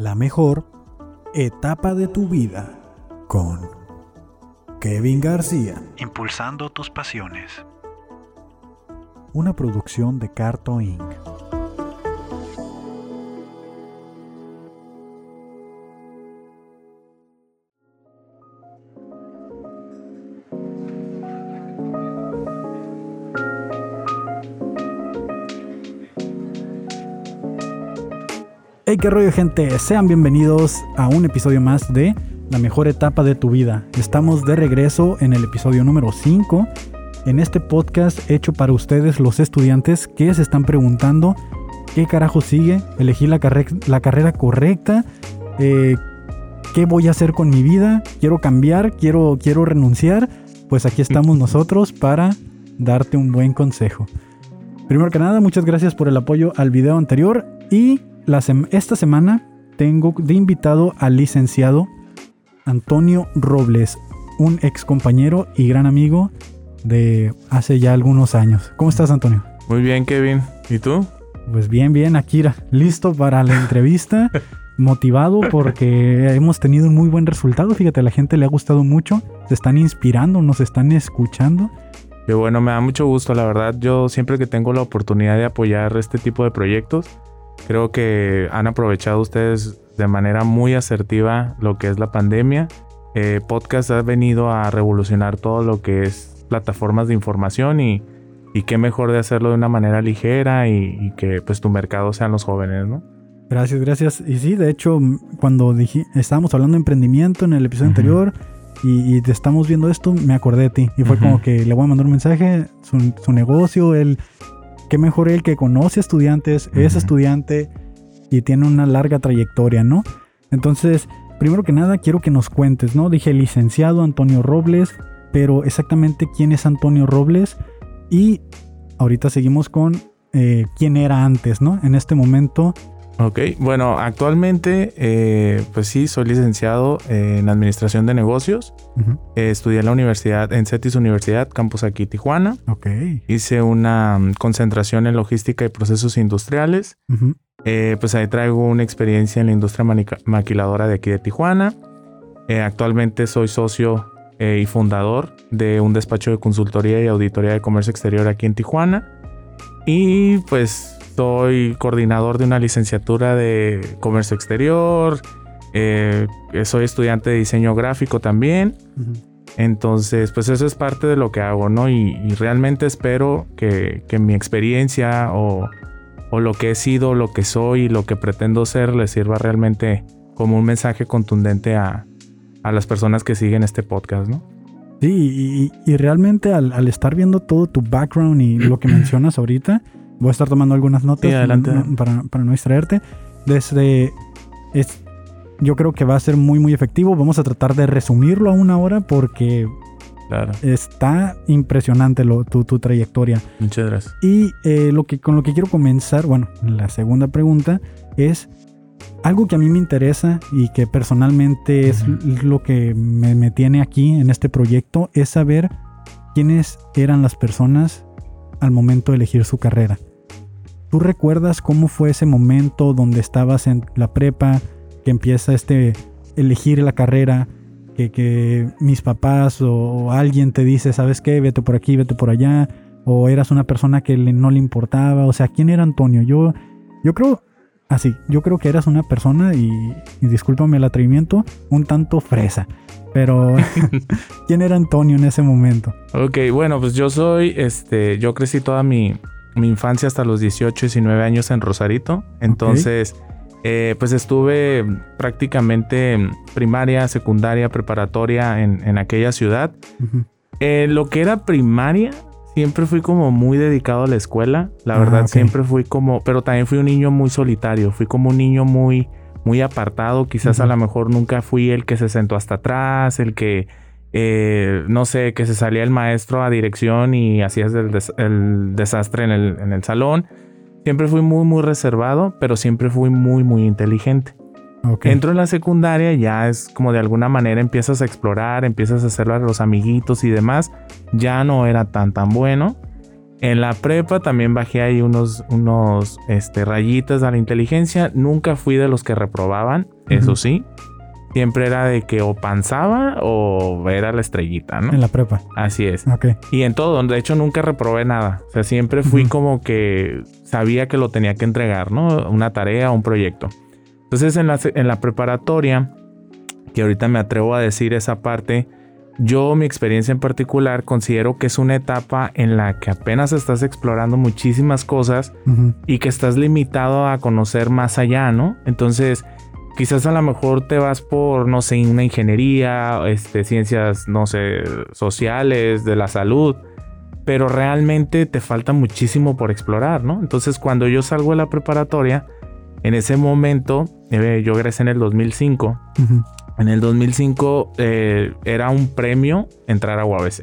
La mejor etapa de tu vida con Kevin García. Impulsando tus pasiones. Una producción de Carto Inc. qué rollo, gente. Sean bienvenidos a un episodio más de La mejor etapa de tu vida. Estamos de regreso en el episodio número 5. En este podcast hecho para ustedes, los estudiantes que se están preguntando qué carajo sigue, elegí la, la carrera correcta, eh, qué voy a hacer con mi vida, quiero cambiar, quiero, quiero renunciar. Pues aquí estamos nosotros para darte un buen consejo. Primero que nada, muchas gracias por el apoyo al video anterior y esta semana tengo de invitado al licenciado Antonio Robles, un ex compañero y gran amigo de hace ya algunos años. ¿Cómo estás, Antonio? Muy bien, Kevin. ¿Y tú? Pues bien, bien, Akira. Listo para la entrevista. motivado porque hemos tenido un muy buen resultado. Fíjate, a la gente le ha gustado mucho. Se están inspirando, nos están escuchando. Qué bueno, me da mucho gusto, la verdad. Yo siempre que tengo la oportunidad de apoyar este tipo de proyectos, Creo que han aprovechado ustedes de manera muy asertiva lo que es la pandemia. Eh, podcast ha venido a revolucionar todo lo que es plataformas de información y, y qué mejor de hacerlo de una manera ligera y, que pues tu mercado sean los jóvenes, ¿no? Gracias, gracias. Y sí, de hecho, cuando dije, estábamos hablando de emprendimiento en el episodio anterior y, te estamos viendo esto, me acordé de ti. Y fue como que le voy a mandar un mensaje, su, su negocio, él qué mejor él que conoce estudiantes, es estudiante y tiene una larga trayectoria, ¿no? Entonces, primero que nada, quiero que nos cuentes, ¿no? Dije licenciado Antonio Robles, pero exactamente quién es Antonio Robles y ahorita seguimos con eh, quién era antes, ¿no? En este momento, Ok, bueno, actualmente, eh, pues sí, soy licenciado en Administración de Negocios. Eh, estudié en la universidad, en CETIS Universidad, campus aquí Tijuana. Ok. Hice una mm, concentración en logística y procesos industriales. Eh, pues ahí traigo una experiencia en la industria maquiladora de aquí de Tijuana. actualmente soy socio y fundador de un despacho de consultoría y auditoría de comercio exterior aquí en Tijuana. Y pues soy coordinador de una licenciatura de comercio exterior. Eh, soy estudiante de diseño gráfico también. Entonces, pues eso es parte de lo que hago, ¿no? Y, realmente espero que, mi experiencia o, lo que he sido, lo que soy y lo que pretendo ser les sirva realmente como un mensaje contundente a, las personas que siguen este podcast, ¿no? Sí, y, realmente al, al, estar viendo todo tu background y lo que mencionas ahorita, Voy a estar tomando algunas notas para, no distraerte. Desde. Es, yo creo que va a ser muy, muy efectivo. Vamos a tratar de resumirlo a una hora porque está impresionante tu, trayectoria. Muchas gracias. Y eh, lo que, con lo que quiero comenzar, bueno, la segunda pregunta es algo que a mí me interesa y que personalmente es lo que me, me, tiene aquí en este proyecto, es saber quiénes eran las personas al momento de elegir su carrera. ¿Tú recuerdas cómo fue ese momento donde estabas en la prepa, que empieza este elegir la carrera, que, que mis papás o, alguien te dice, ¿sabes qué? Vete por aquí, vete por allá, o eras una persona que no le importaba, o sea, ¿quién era Antonio? Yo, yo creo, así, yo creo que eras una persona, y, y discúlpame el atrevimiento, un tanto fresa. Pero, ¿quién era Antonio en ese momento? Ok, bueno, pues yo soy, este, yo crecí toda mi, mi infancia hasta los 18, 19 años en Rosarito. Entonces, eh, pues estuve prácticamente primaria, secundaria, preparatoria en, aquella ciudad. Eh, lo que era primaria, siempre fui como muy dedicado a la escuela. La ah, verdad, siempre fui como, pero también fui un niño muy solitario. Fui como un niño muy, muy apartado. Quizás a lo mejor nunca fui el que se sentó hasta atrás, el que eh, no sé, que se salía el maestro a dirección y hacías el, desastre en el, salón. Siempre fui muy, muy reservado, pero siempre fui muy, muy inteligente. Entro en la secundaria, ya es como de alguna manera empiezas a explorar, empiezas a hacerlo a los amiguitos y demás. Ya no era tan, tan bueno. En la prepa también bajé ahí unos, unos este, rayitas a la inteligencia. Nunca fui de los que reprobaban, eso sí. Siempre era de que o panzaba o era la estrellita, ¿no? En la prepa. Así es. Ok. Y en todo, de hecho nunca reprobé nada. O sea, siempre fui como que sabía que lo tenía que entregar, ¿no? Una tarea, un proyecto. Entonces en la, en la preparatoria, que ahorita me atrevo a decir esa parte, yo mi experiencia en particular considero que es una etapa en la que apenas estás explorando muchísimas cosas y que estás limitado a conocer más allá, ¿no? Entonces, quizás a lo mejor te vas por, no sé, una ingeniería, este, ciencias, no sé, sociales, de la salud, pero realmente te falta muchísimo por explorar, ¿no? Entonces, cuando yo salgo de la preparatoria, en ese momento, eh, yo egresé en el 2005, Ujú. en el 2005 eh, era un premio entrar a UABC.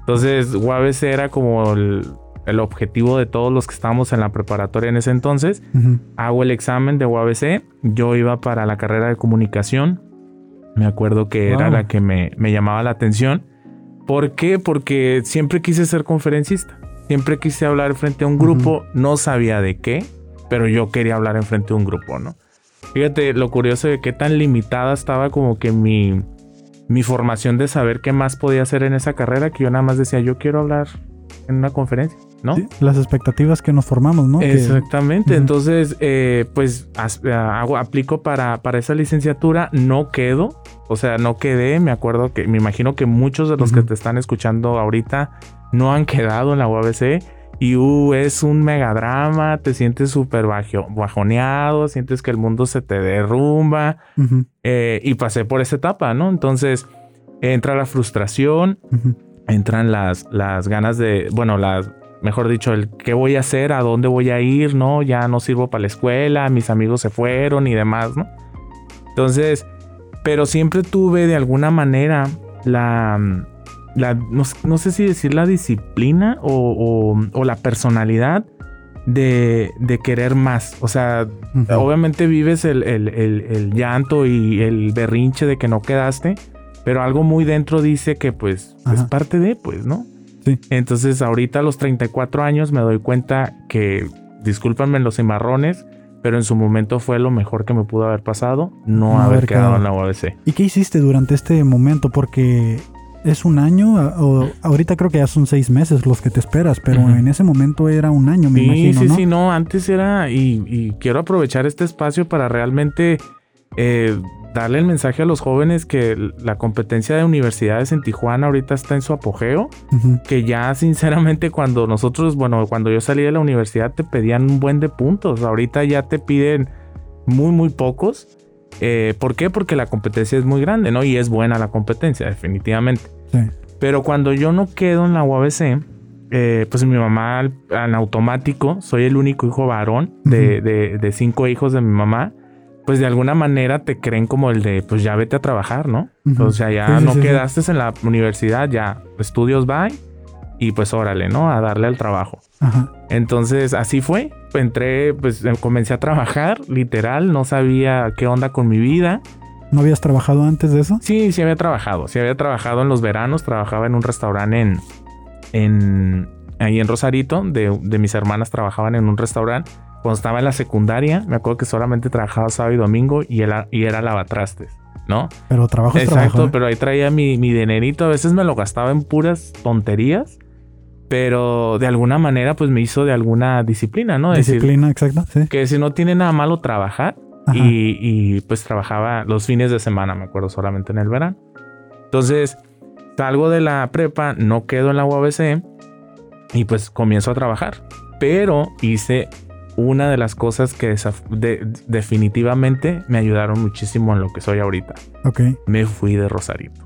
Entonces, UABC era como el, el objetivo de todos los que estábamos en la preparatoria en ese entonces. Hago el examen de UABC. Yo iba para la carrera de comunicación. Me acuerdo que era la que me, me llamaba la atención. ¿Por qué? Porque siempre quise ser conferencista. Siempre quise hablar frente a un grupo. No sabía de qué, pero yo quería hablar en frente a un grupo, ¿no? Fíjate lo curioso de qué tan limitada estaba como que mi, mi formación de saber qué más podía hacer en esa carrera que yo nada más decía, yo quiero hablar en una conferencia, ¿no? Sí, las expectativas que nos formamos, ¿no? Que- Exactamente. Entonces, eh, pues ah, hago, aplico para, para esa licenciatura, no quedo. O sea, no quedé. Me acuerdo que, me imagino que muchos de los que te están escuchando ahorita no han quedado en la UABC. Y uh, es un megadrama, te sientes súper bajo- bajoneado, sientes que el mundo se te derrumba. Eh, y pasé por esa etapa, ¿no? Entonces entra la frustración, entran las, las ganas de, bueno, las, mejor dicho, el qué voy a hacer, a dónde voy a ir, ¿no? Ya no sirvo para la escuela, mis amigos se fueron y demás, ¿no? Entonces, pero siempre tuve de alguna manera la, la no, no sé si decir la disciplina o, o- o la personalidad de, de querer más. O sea. Obviamente vives el, el- el- el llanto y el berrinche de que no quedaste, pero algo muy dentro dice que pues es parte de, pues, ¿no? Sí. Entonces ahorita a los 34 años me doy cuenta que, discúlpanme los cimarrones, pero en su momento fue lo mejor que me pudo haber pasado, no, No haber haber quedado quedado. en la UABC. ¿Y qué hiciste durante este momento? Porque es un año, o ahorita creo que ya son seis meses los que te esperas, pero en ese momento era un año, me Sí, imagino, sí, ¿no? sí, no, antes era, y, y quiero aprovechar este espacio para realmente eh, darle el mensaje a los jóvenes que la competencia de universidades en Tijuana ahorita está en su apogeo, que ya sinceramente cuando nosotros, bueno, cuando yo salí de la universidad te pedían un buen de puntos, ahorita ya te piden muy, muy pocos. Eh, ¿Por qué? Porque la competencia es muy grande, ¿no? Y es buena la competencia, definitivamente. Sí. Pero cuando yo no quedo en la UABC, eh, pues mi mamá al- en automático, soy el único hijo varón de, de- de cinco hijos de mi mamá, pues de alguna manera te creen como el de, pues ya vete a trabajar, ¿no? O sea, ya Sí, no sí, sí. quedaste en la universidad, ya estudios bye y pues órale, ¿no? A darle al trabajo. Ajá. Entonces así fue, entré, pues eh, comencé a trabajar, literal, no sabía qué onda con mi vida. ¿No habías trabajado antes de eso? Sí, sí había trabajado. Sí había trabajado en los veranos. Trabajaba en un restaurante en, en ahí en Rosarito. De, de mis hermanas trabajaban en un restaurante. Cuando estaba en la secundaria, me acuerdo que solamente trabajaba sábado y domingo y era, y era lavatrastes, ¿no? Pero trabajo Exacto, trabajo. ¿eh? pero ahí traía mi, mi dinerito. A veces me lo gastaba en puras tonterías. Pero de alguna manera, pues me hizo de alguna disciplina, ¿no? Decir, Disciplina, exacto. Sí. que si no tiene nada malo trabajar y, y, pues trabajaba los fines de semana, me acuerdo, solamente en el verano. Entonces salgo de la prepa, no quedo en la UABC y pues comienzo a trabajar. Pero hice una de las cosas que de- definitivamente me ayudaron muchísimo en lo que soy ahorita. Ok. Me fui de Rosarito.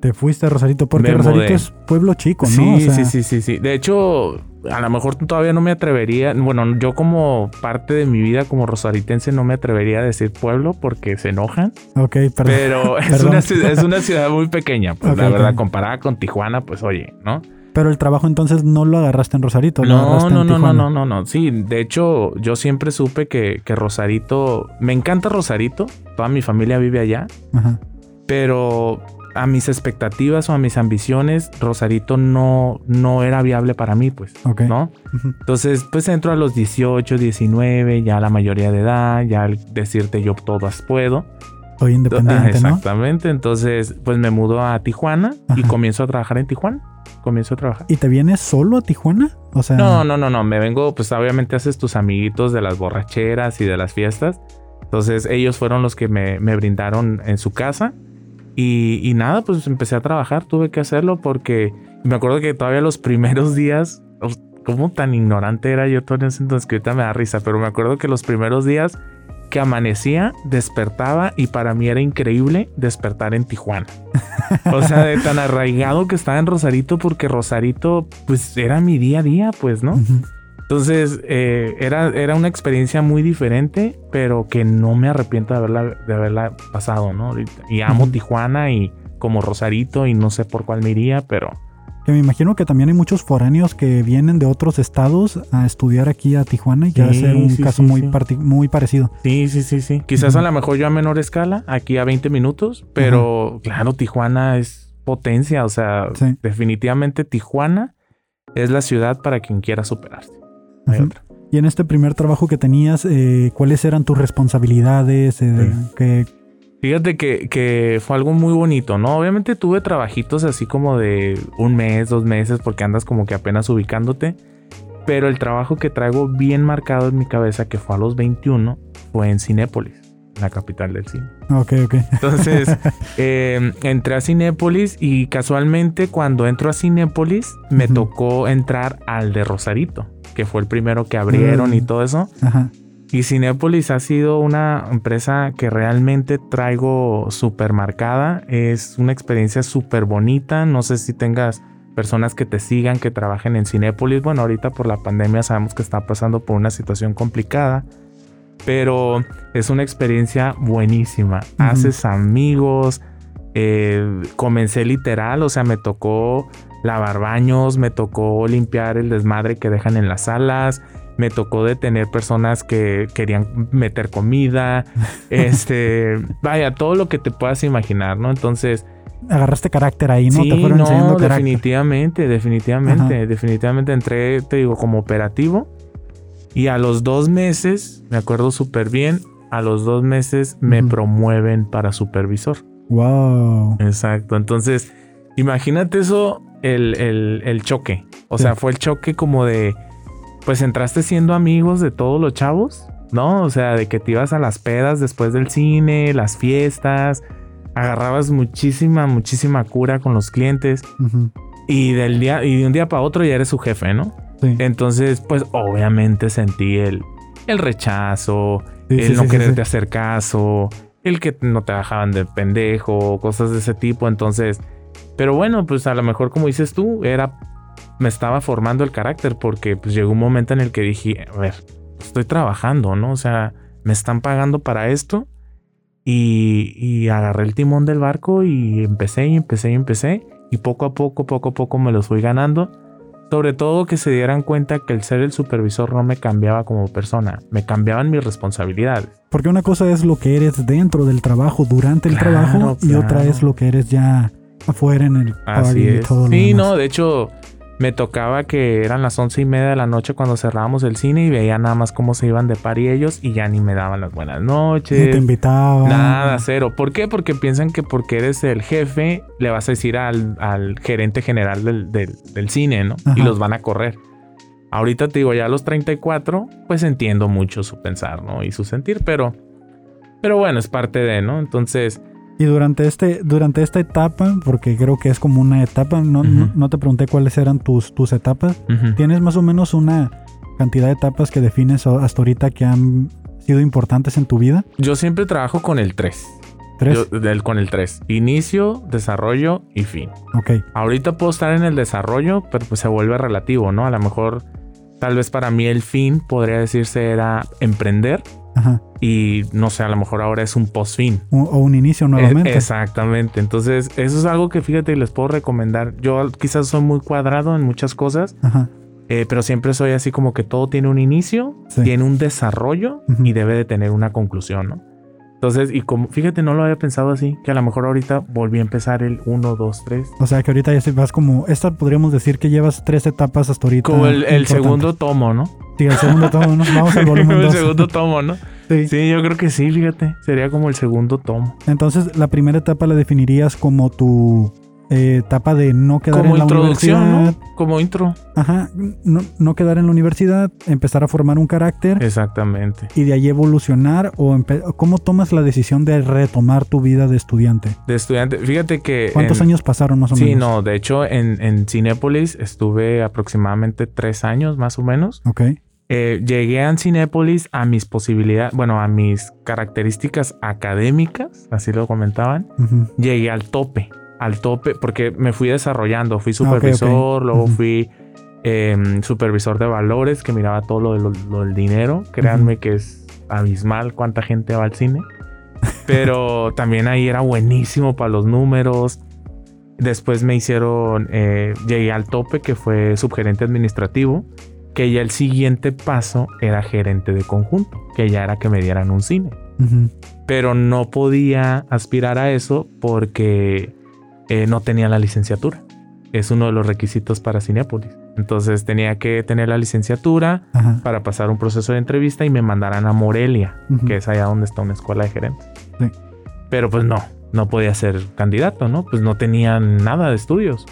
Te fuiste a Rosarito porque Me Rosarito mudé. es pueblo chico, ¿no? Sí, O sea, sí, sí, sí, sí. De hecho, a lo mejor todavía no me atrevería. Bueno, yo como parte de mi vida como rosaritense no me atrevería a decir pueblo porque se enojan. Ok, perdón. Pero es Perdón. una, ciudad, es una ciudad muy pequeña, pues la verdad, comparada con Tijuana, pues oye, ¿no? Pero el trabajo entonces no lo agarraste en Rosarito, lo No, agarraste no, en no, no, no, no, no. Sí, de hecho, yo siempre supe que, que Rosarito, me encanta Rosarito, toda mi familia vive allá, Ajá. pero a mis expectativas o a mis ambiciones, Rosarito no, no era viable para mí, pues, Ok. ¿no? Entonces, pues entro a los 18, 19, ya la mayoría de edad, ya al decirte yo todas puedo. Soy Ah, independiente, ¿no? Exactamente, entonces, pues me mudo a Tijuana y Ajá. comienzo a trabajar en Tijuana. Comienzo a trabajar. ¿Y te vienes solo a Tijuana? O sea, No, no, no, no. Me vengo, pues obviamente haces tus amiguitos de las borracheras y de las fiestas. Entonces ellos fueron los que me, me brindaron en su casa. Y, y nada, pues empecé a trabajar. Tuve que hacerlo porque me acuerdo que todavía los primeros días, uf, como tan ignorante era yo todo en ese entonces que ahorita me da risa, pero me acuerdo que los primeros días que amanecía, despertaba y para mí era increíble despertar en Tijuana. O sea, de tan arraigado que estaba en Rosarito porque Rosarito pues era mi día a día, pues, ¿no? Entonces eh, era, era una experiencia muy diferente, pero que no me arrepiento de haberla, de haberla pasado, ¿no? Y amo. Tijuana y como Rosarito y no sé por cuál me iría, pero Que me imagino que también hay muchos foráneos que vienen de otros estados a estudiar aquí a Tijuana y que va a Sí, ser un sí, caso sí, muy, sí. muy parecido. sí, sí, sí, sí. Quizás a lo mejor yo a menor escala, aquí a 20 minutos, pero claro, Tijuana es potencia, o sea, Sí. definitivamente Tijuana es la ciudad para quien quiera superarse. No hay Ujú. otra. Y en este primer trabajo que tenías, eh, ¿cuáles eran tus responsabilidades? Eh, de- Sí. que- Fíjate que, que fue algo muy bonito, ¿no? Obviamente tuve trabajitos así como de un mes, dos meses, porque andas como que apenas ubicándote. Pero el trabajo que traigo bien marcado en mi cabeza, que fue a los 21, fue en Cinépolis, la capital del cine. ok, ok. Entonces, eh, entré a Cinépolis y casualmente cuando entro a Cinépolis me Ujú. tocó entrar al de Rosarito, que fue el primero que abrieron y Mm. todo eso. Ajá. Y Cinépolis ha sido una empresa que realmente traigo súper marcada. Es una experiencia súper bonita. No sé si tengas personas que te sigan, que trabajen en Cinépolis. Bueno, ahorita por la pandemia sabemos que está pasando por una situación complicada. Pero es una experiencia buenísima. Ujú. Haces amigos. eh, comencé literal, o sea, me tocó lavar baños, me tocó limpiar el desmadre que dejan en las salas, me tocó detener personas que querían meter comida, este, vaya, todo lo que te puedas imaginar, ¿no? Entonces, Agarraste carácter ahí, ¿no? sí, Te fueron no, enseñando carácter. definitivamente, definitivamente, Ajá. definitivamente entré, te digo, como operativo y a los dos meses, me acuerdo súper bien, a los dos meses me promueven para supervisor. Wow. Exacto. Entonces, imagínate eso, el, el- el choque. O sea, fue el choque como de, pues entraste siendo amigos de todos los chavos, ¿no? O sea, de que te ibas a las pedas después del cine, las fiestas, agarrabas muchísima, muchísima cura con los clientes y del día, y de un día para otro ya eres su jefe, ¿no? Sí. Entonces, pues obviamente sentí el, el rechazo, Sí, el sí, no quererte hacer caso, el que no te bajaban de pendejo, cosas de ese tipo. Entonces, pero bueno, pues a lo mejor como dices tú, era, me estaba formando el carácter porque pues llegó un momento en el que dije, a ver, estoy trabajando, ¿no? O sea, me están pagando para esto y, y agarré el timón del barco y empecé y empecé y empecé y poco a poco, poco a poco me los fui ganando. Sobre todo que se dieran cuenta que el ser el supervisor no me cambiaba como persona, me cambiaban mis responsabilidades. Porque una cosa es lo que eres dentro del trabajo, durante el Claro, trabajo, y otra claro. es lo que eres ya afuera en el Así party y es. todo lo Sí, demás. no, de hecho, me tocaba que eran las once y media de la noche cuando cerrábamos el cine y veía nada más cómo se iban de par y ellos y ya ni me daban las buenas Ni te noches. invitaba. Nada, cero. ¿Por qué? Porque piensan que porque eres el jefe, le vas a decir al, al gerente general del, del- del cine, ¿no? Y los van a correr. Ahorita te digo, ya a los 34, pues entiendo mucho su pensar, ¿no? Y su sentir, pero, pero bueno, es parte de, ¿no? Entonces, Y durante este, durante esta etapa, porque creo que es como una etapa, no, no, no te pregunté cuáles eran tus, tus etapas. ¿Tienes más o menos una cantidad de etapas que defines hasta ahorita que han sido importantes en tu vida? yo siempre trabajo con el 3. ¿Tres? Yo- del- con el 3. Inicio, desarrollo y fin. ok. Ahorita puedo estar en el desarrollo, pero pues se vuelve relativo, ¿no? A lo mejor, tal vez para mí el fin podría decirse era emprender Ajá. y no sé, a lo mejor ahora es un post-fin. O, o un inicio nuevamente. Eh, Exactamente. Entonces, eso es algo que fíjate, les puedo recomendar. Yo quizás soy muy cuadrado en muchas cosas, Ajá. eh, pero siempre soy así como que todo tiene un inicio, Sí. tiene un desarrollo y debe de tener una conclusión, ¿no? Entonces, y como, fíjate, no lo había pensado así, que a lo mejor ahorita volví a empezar el 1, 2, 3. O sea, que ahorita ya vas como, esta podríamos decir que llevas tres etapas hasta ahorita. Como el, segundo tomo, ¿no? Sí, el segundo tomo, ¿no? Vamos al volumen el 2. segundo tomo, ¿no? Sí. Sí, yo creo que sí, fíjate. Sería como el segundo tomo. Entonces, la primera etapa la definirías como tu eh, etapa de no quedar Como en la introducción, universidad. ¿no? Como intro. Ajá, no, no quedar en la universidad, empezar a formar un carácter Exactamente. y de ahí evolucionar o ¿cómo tomas la decisión de retomar tu vida de estudiante? De estudiante. Fíjate que. ¿Cuántos en- años pasaron más o Sí, menos? no. De hecho, en, en Cinépolis estuve aproximadamente tres años, más o menos. Ok. Eh, llegué a Cinépolis a mis posibilidades, bueno, a mis características académicas, así lo comentaban. Llegué al tope, al tope, porque me fui desarrollando. Fui Ah, ok, ok. supervisor, luego Ujú. fui em, supervisor de valores, que miraba todo lo, lo- lo del dinero. Créanme que es abismal cuánta gente va al cine. Pero también ahí era buenísimo para los números. Después me hicieron, eh, llegué al tope que fue subgerente administrativo, que ya el siguiente paso era gerente de conjunto, que ya era que me dieran un cine. Ujú. Pero no podía aspirar a eso porque eh, no tenía la licenciatura. Es uno de los requisitos para Cinepolis. Entonces tenía que tener la licenciatura Ajá. para pasar un proceso de entrevista y me mandaran a Morelia, que es allá donde está una escuela de gerentes. Sí. Pero pues no, no podía ser candidato, ¿no? Pues no tenía nada de estudios.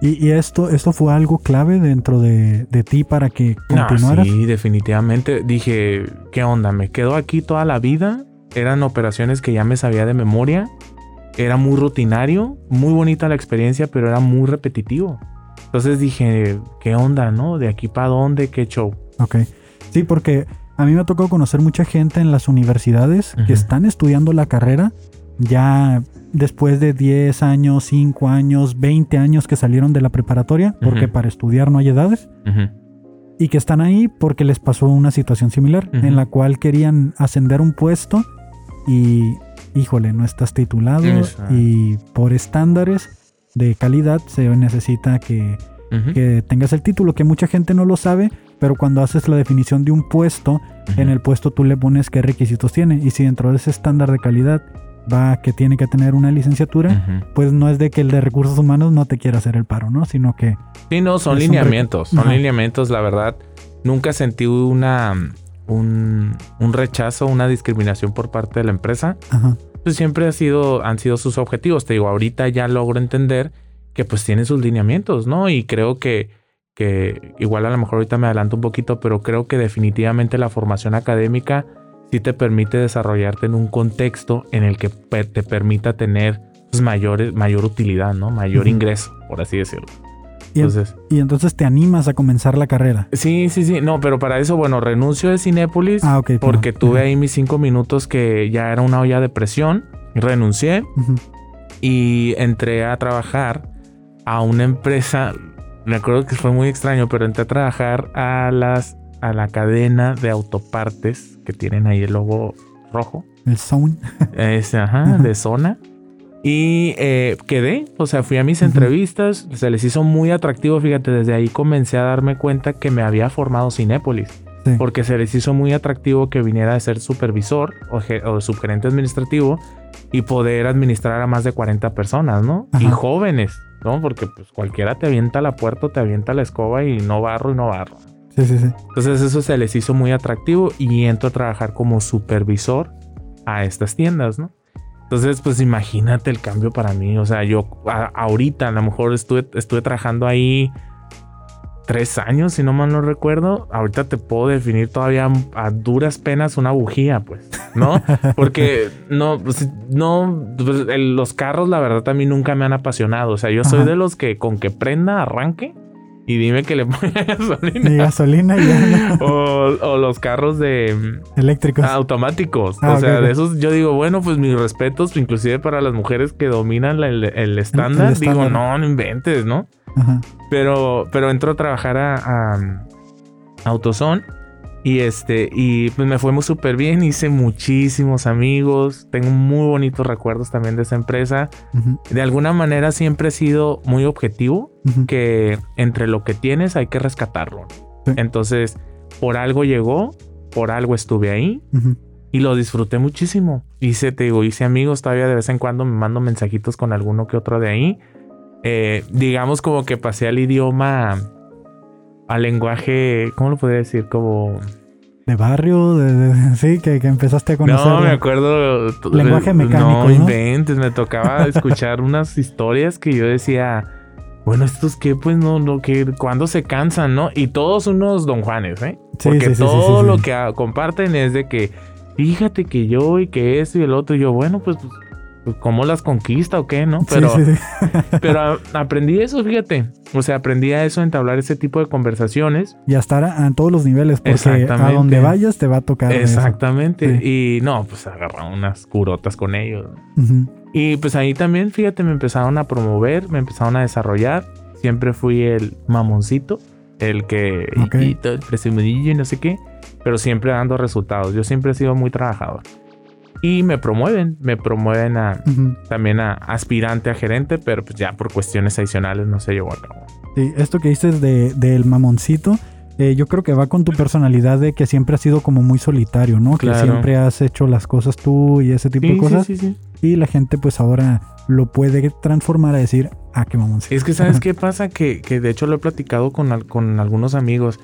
¿Y, y esto, esto fue algo clave dentro de, de ti para que No, continuaras? sí, definitivamente. Dije, ¿qué onda? ¿Me quedo aquí toda la vida? Eran operaciones que ya me sabía de memoria. Era muy rutinario, muy bonita la experiencia, pero era muy repetitivo. Entonces dije, ¿qué onda, no? ¿De aquí para dónde? ¿Qué show? Ok. Sí, porque a mí me ha tocado conocer mucha gente en las universidades que están estudiando la carrera ya después de 10 años, 5 años, 20 años que salieron de la preparatoria, porque para estudiar no hay edades, y que están ahí porque les pasó una situación similar en la cual querían ascender un puesto y, híjole, no estás titulado Exacto. y por estándares de calidad se necesita que tengas el título, que mucha gente no lo sabe, pero cuando haces la definición de un puesto, en el puesto tú le pones qué requisitos tiene. Y si dentro de ese estándar de calidad va que tiene que tener una licenciatura, pues no es de que el de recursos humanos no te quiera hacer el paro, ¿no? Sino que... Sí, no, son lineamientos. Son lineamientos, la verdad. Nunca sentí una un, un rechazo, una discriminación por parte de la empresa. Ajá, Pues siempre ha sido, han sido sus objetivos. Te digo, ahorita ya logro entender que pues tiene sus lineamientos, ¿no? Y creo que, que igual a lo mejor ahorita me adelanto un poquito, pero creo que definitivamente la formación académica sí te permite desarrollarte en un contexto en el que te permita tener pues, mayores, mayor utilidad, ¿no? Mayor ingreso, por así decirlo. Y, en- Entonces, y entonces te animas a comenzar la carrera. sí, sí, sí. No, pero para eso, bueno, renuncio de Cinépolis Ah, ok. porque tuve ahí mis cinco minutos que ya era una olla de presión. Renuncié ujú. y entré a trabajar a una empresa. Me acuerdo que fue muy extraño, pero entré a trabajar a las a la cadena de autopartes que tienen ahí el logo rojo. El. Es, ajá, Ajá. de zona. Y eh, quedé, o sea, fui a mis Ujú. entrevistas, se les hizo muy atractivo, fíjate, desde ahí comencé a darme cuenta que me había formado Cinépolis, Sí. porque se les hizo muy atractivo que viniera a ser supervisor o, o subgerente administrativo y poder administrar a más de 40 personas, ¿no? Y Ajá. jóvenes, ¿no? Porque pues cualquiera te avienta la puerta, te avienta la escoba y no barro y no barro. Sí, sí, sí. Entonces eso se les hizo muy atractivo y entro a trabajar como supervisor a estas tiendas, ¿no? Entonces, pues imagínate el cambio para mí. O sea, yo a- ahorita a lo mejor estuve, estuve trabajando ahí tres años, si no mal no recuerdo. Ahorita te puedo definir todavía a duras penas una bujía, pues, ¿no? Porque no, pues, no, pues, el- los carros, la verdad, mí nunca me han apasionado. O sea, yo soy Ajá. de los que con que prenda, arranque y dime que le ponga gasolina. Y gasolina y ya, ¿no? O, o los carros de eléctricos. ah, automáticos. Ah, o sea, de esos yo digo, bueno, pues mis respetos, inclusive para las mujeres que dominan la- el, el estándar. el Digo, estándar. no, no inventes, ¿no? Ajá. Pero, pero entro a trabajar a, a AutoZone y este, y pues me fue muy súper bien. Hice muchísimos amigos. Tengo muy bonitos recuerdos también de esa empresa. De alguna manera siempre he sido muy objetivo que entre lo que tienes hay que rescatarlo. Sí. Entonces, por algo llegó, por algo estuve ahí. Y lo disfruté muchísimo. Hice, te digo, hice amigos todavía de vez en cuando me mando mensajitos con alguno que otro de ahí. Eh, digamos como que pasé al idioma, al lenguaje, ¿cómo lo podría decir? Como... De barrio, de, sí, que, empezaste a conocer. No, me acuerdo. Lenguaje mecánico. No, inventes, me tocaba escuchar unas historias que yo decía, bueno, estos que, pues no, no, que cuando se cansan, ¿no? Y todos unos don Juanes, ¿eh? Porque todo lo que comparten es de que, fíjate que yo y que eso y el otro, y yo, bueno, pues pues, cómo las conquista o qué, ¿no? Pero, pero aprendí eso, fíjate. O sea, aprendí a eso, entablar ese tipo de conversaciones. Y a estar a, todos los niveles, porque a donde vayas te va a tocar. Exactamente. Y no, pues agarraba unas curotas con ellos. Y pues ahí también, fíjate, me empezaron a promover, me empezaron a desarrollar. Siempre fui el mamoncito, el que... Y, el presumidillo y no sé qué. Pero siempre dando resultados. Yo siempre he sido muy trabajador y me promueven, me promueven a también a aspirante a gerente, pero pues ya por cuestiones adicionales no se llevó a cabo. Sí, esto que dices de, del mamoncito, eh, yo creo que va con tu personalidad de que siempre has sido como muy solitario, ¿no? Que siempre has hecho las cosas tú y ese tipo de cosas. Sí, sí, y la gente pues ahora lo puede transformar a decir, ah, qué mamoncito. Es que sabes qué pasa, que, que, de hecho lo he platicado con, con algunos amigos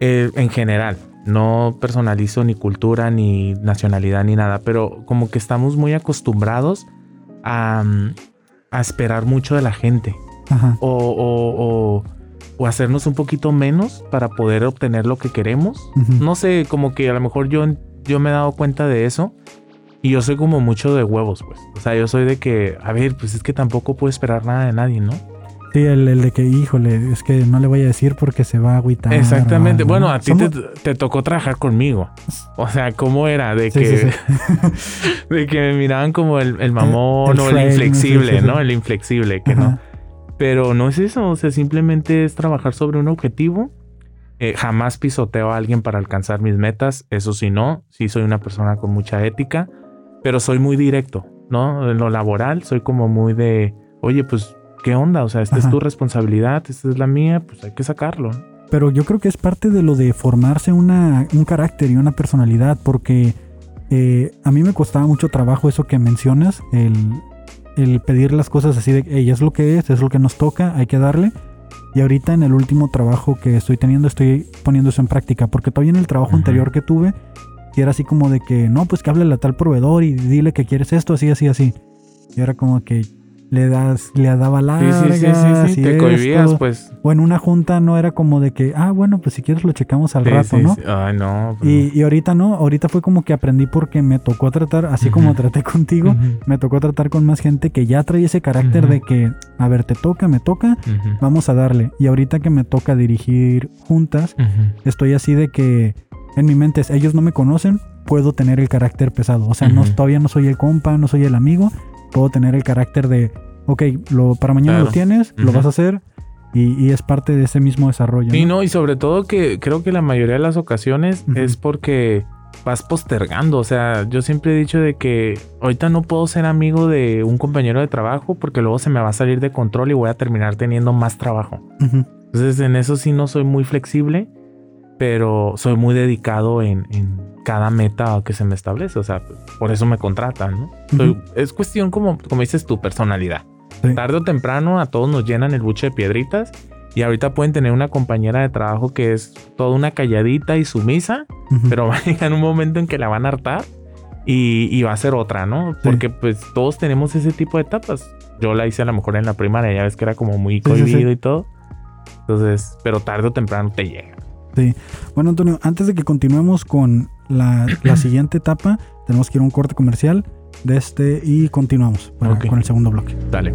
eh, en general no personalizo ni cultura, ni nacionalidad, ni nada, pero como que estamos muy acostumbrados a, esperar mucho de la gente. O, o, hacernos un poquito menos para poder obtener lo que queremos. No sé, como que a lo mejor yo, yo me he dado cuenta de eso. Y yo soy como mucho de huevos, pues. O sea, yo soy de que, a ver, pues es que tampoco puedo esperar nada de nadie, ¿no? Sí, el, de que, híjole, es que no le voy a decir porque se va a agüitar. Exactamente. Bueno, a ti te, tocó trabajar conmigo. O sea, ¿cómo era? De que, de que me miraban como el, mamón o el inflexible, ¿no? El inflexible, que no. Pero no es eso. O sea, simplemente es trabajar sobre un objetivo. Eh, jamás pisoteo a alguien para alcanzar mis metas. Eso sí, no. Sí, soy una persona con mucha ética. Pero soy muy directo, ¿no? En lo laboral, soy como muy de, oye, pues ¿qué onda? O sea, esta es tu responsabilidad, esta es la mía, pues hay que sacarlo. Pero yo creo que es parte de lo de formarse una, un carácter y una personalidad, porque eh, a mí me costaba mucho trabajo eso que mencionas, el, el pedir las cosas así de, hey, es lo que es, es lo que nos toca, hay que darle. Y ahorita en el último trabajo que estoy teniendo estoy poniendo eso en práctica, porque todavía en el trabajo anterior que tuve, y era así como de que, no, pues que hable a tal proveedor y dile que quieres esto, así, así, así. Y era como que le das, le daba largas. Sí, sí, sí, sí, te cohibías, pues. O en una junta no era como de que, ah, bueno, pues si quieres lo checamos al rato, ¿no? Ay, no. Pues y, y, ahorita no, ahorita fue como que aprendí porque me tocó tratar, así como traté contigo, me tocó tratar con más gente que ya trae ese carácter de que, a ver, te toca, me toca, vamos a darle. Y ahorita que me toca dirigir juntas, estoy así de que en mi mente es, ellos no me conocen, puedo tener el carácter pesado. O sea, no, todavía no soy el compa, no soy el amigo, puedo tener el carácter de, ok, lo, para mañana lo tienes, lo vas a hacer. Y, es parte de ese mismo desarrollo. Y ¿no? y sobre todo que creo que la mayoría de las ocasiones es porque vas postergando. O sea, yo siempre he dicho de que ahorita no puedo ser amigo de un compañero de trabajo porque luego se me va a salir de control y voy a terminar teniendo más trabajo. Entonces, en eso sí no soy muy flexible, pero soy muy dedicado en cada meta que se me establece. O sea, por eso me contratan, ¿no? es cuestión como, como dices, tu personalidad. Tarde o temprano a todos nos llenan el buche de piedritas y ahorita pueden tener una compañera de trabajo que es toda una calladita y sumisa, pero va a llegar un momento en que la van a hartar y, va a ser otra, ¿no? Porque pues todos tenemos ese tipo de etapas. Yo la hice a lo mejor en la primaria, ya ves que era como muy cohibido y todo. Entonces, pero tarde o temprano te llega. Sí. Bueno, Antonio, antes de que continuemos con la, siguiente etapa, tenemos que ir a un corte comercial de este y continuamos con el segundo bloque. Dale.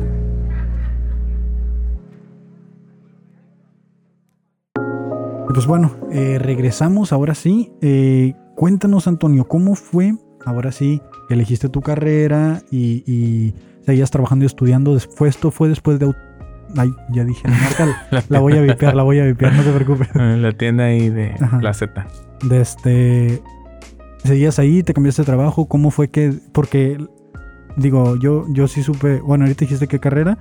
Pues bueno, eh, regresamos ahora sí. Eh, cuéntanos, Antonio, ¿cómo fue ahora sí que elegiste tu carrera y, y seguías trabajando y estudiando? Después, esto fue después de Ay, ya dije la marca. la voy a vipear, la voy a vipear, no te preocupes. La tienda ahí de la Z. De este. Seguías ahí, te cambiaste de trabajo. ¿Cómo fue que.? Porque digo, yo, yo sí supe, bueno, ahorita dijiste qué carrera,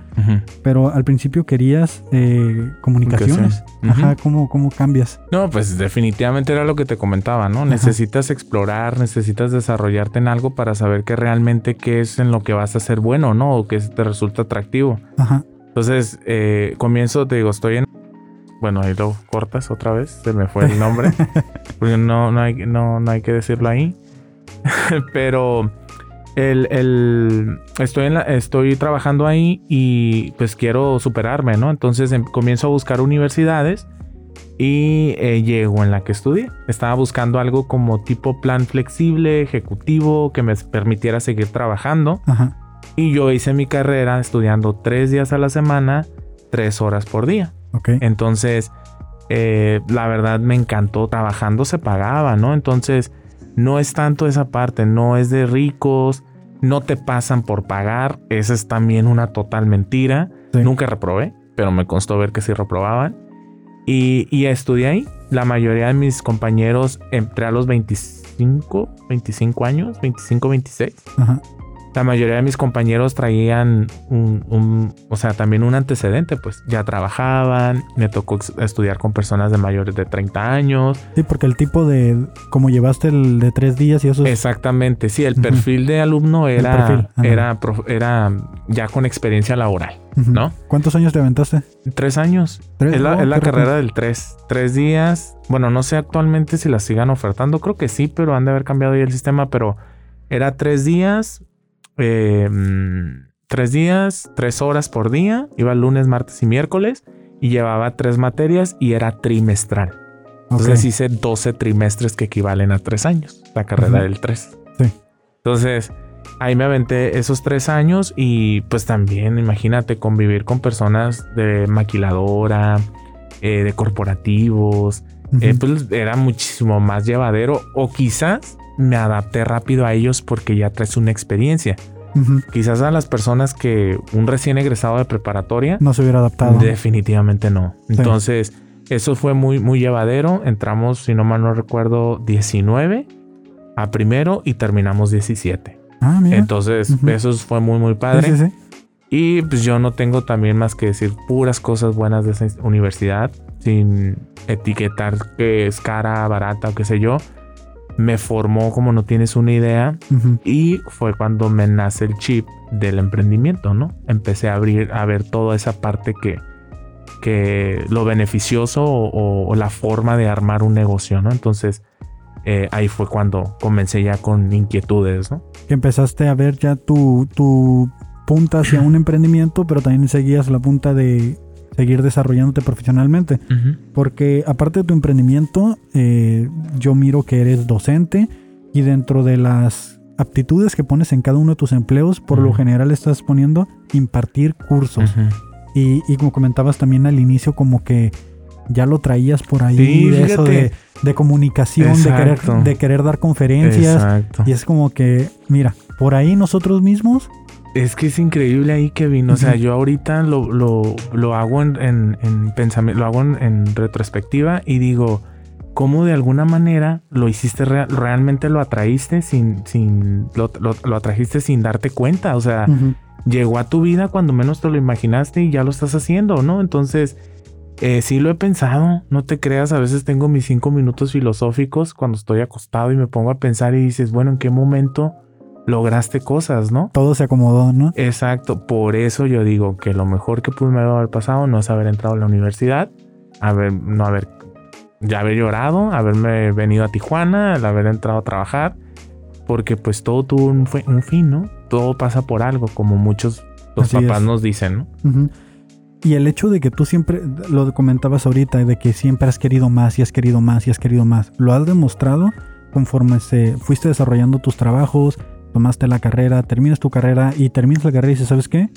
pero al principio querías eh, comunicaciones. Ajá. ¿cómo, ¿cómo cambias? No, pues definitivamente era lo que te comentaba, ¿no? Necesitas explorar, necesitas desarrollarte en algo para saber que realmente qué es en lo que vas a ser bueno, ¿no? O qué te resulta atractivo. Ajá, Entonces, eh, comienzo, te digo, estoy en... Bueno, ahí lo cortas otra vez, se me fue el nombre. porque no, no, hay, no, no hay que decirlo ahí. Pero el, el- estoy, en la- estoy trabajando ahí y pues quiero superarme, ¿no? Entonces em- comienzo a buscar universidades y eh, llego en la que estudié. Estaba buscando algo como tipo plan flexible, ejecutivo, que me permitiera seguir trabajando. ajá, Y yo hice mi carrera estudiando tres días a la semana, tres horas por día. ok. Entonces, eh, la verdad me encantó. Trabajando se pagaba, ¿no? Entonces, no es tanto esa parte, no es de ricos, no te pasan por pagar. Esa es también una total mentira. Sí. Nunca reprobé, pero me constó ver que sí reprobaban. Y, y estudié ahí. La mayoría de mis compañeros entré a los 25, 25 años, 25, 26. Ajá, La mayoría de mis compañeros traían un, un- o sea, también un antecedente, pues ya trabajaban, me tocó estudiar con personas de mayores de 30 años. Sí, porque el tipo de, como llevaste el de tres días y eso es... Exactamente, sí, el perfil de alumno era, era, era ya con experiencia laboral. ¿no? ¿Cuántos años te aventaste? Tres años. Tres, Es la, oh, es la carrera del tres. Tres días. Bueno, no sé actualmente si la sigan ofertando. Creo que sí, pero han de haber cambiado ahí el sistema. Pero era tres días. Eh, tres días, tres horas por día. Iba lunes, martes y miércoles. Y llevaba tres materias y era trimestral. Entonces hice 12 trimestres que equivalen a tres años. La carrera del 3. Sí. Entonces, ahí me aventé esos tres años y pues también imagínate convivir con personas de maquiladora, eh, de corporativos. Ujú. eh, pues era muchísimo más llevadero o quizás me adapté rápido a ellos porque ya traes una experiencia. Quizás a las personas que un recién egresado de preparatoria No se hubiera adaptado. Definitivamente no. Entonces, eso fue muy, muy llevadero. Entramos, si no mal no recuerdo, 19 a primero y terminamos 17. Ah, mira. Entonces, eso fue muy, muy padre. sí, sí. Y pues yo no tengo también más que decir puras cosas buenas de esa universidad, sin etiquetar que es cara, barata o qué sé yo. Me formó como no tienes una idea. Y fue cuando me nace el chip del emprendimiento, ¿no? Empecé a abrir, a ver toda esa parte que, que lo beneficioso o, o la forma de armar un negocio, ¿no? Entonces, eh, ahí fue cuando comencé ya con inquietudes, ¿no? Que empezaste a ver ya tu, tu punta hacia un emprendimiento, pero también seguías la punta de seguir desarrollándote profesionalmente. Porque aparte de tu emprendimiento, eh, yo miro que eres docente y dentro de las aptitudes que pones en cada uno de tus empleos, por lo general estás poniendo impartir cursos. Y, y como comentabas también al inicio, como que ya lo traías por ahí, Sí, de eso de, de comunicación, de querer, de querer dar conferencias. Exacto. Y es como que, mira, por ahí nosotros mismos, Es que es increíble ahí, Kevin. O sea, yo ahorita lo, lo, lo hago en, en, en pensamiento, lo hago en, en retrospectiva y digo, ¿cómo de alguna manera lo hiciste real- realmente lo atraíste sin, sin, lo, lo- lo atrajiste sin darte cuenta? O sea, llegó a tu vida cuando menos te lo imaginaste y ya lo estás haciendo, ¿no? Entonces, eh, sí lo he pensado, no te creas, a veces tengo mis cinco minutos filosóficos cuando estoy acostado y me pongo a pensar y dices, bueno, ¿en qué momento lograste cosas, no? todo se acomodó, ¿no? Exacto, por eso yo digo que lo mejor que pudo haber pasado no es haber entrado a la universidad, haber, no haber, ya haber llorado, haberme venido a Tijuana, el haber entrado a trabajar, porque pues todo tuvo un, un fin, ¿no? Todo pasa por algo, como muchos los Así papás es. nos dicen, ¿no? Y el hecho de que tú siempre, lo comentabas ahorita, de que siempre has querido más y has querido más y has querido más, lo has demostrado conforme se fuiste desarrollando tus trabajos, tomaste la carrera, terminas tu carrera y terminas la carrera y dices, ¿sabes qué?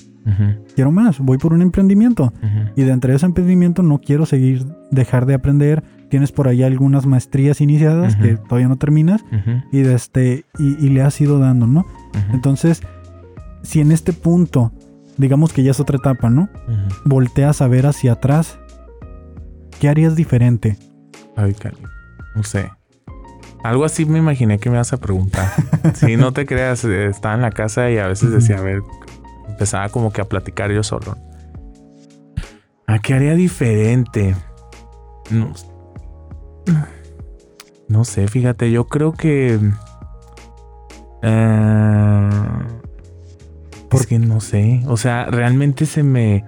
Quiero más, voy por un emprendimiento. ujú, Y dentro de ese emprendimiento no quiero seguir, dejar de aprender. Tienes por ahí algunas maestrías iniciadas que todavía no terminas y, de este, y, y le has ido dando, ¿no? Entonces, si en este punto, digamos que ya es otra etapa, ¿no? Volteas a ver hacia atrás, ¿qué harías diferente? Ay, Cali, no sé. Algo así me imaginé que me ibas a preguntar. Si no te creas, eh, estaba en la casa y a veces decía, a ver, empezaba como que a platicar yo solo. ¿A qué haría diferente? No, no sé, fíjate, yo creo que... Eh, porque no sé, o sea, realmente se me...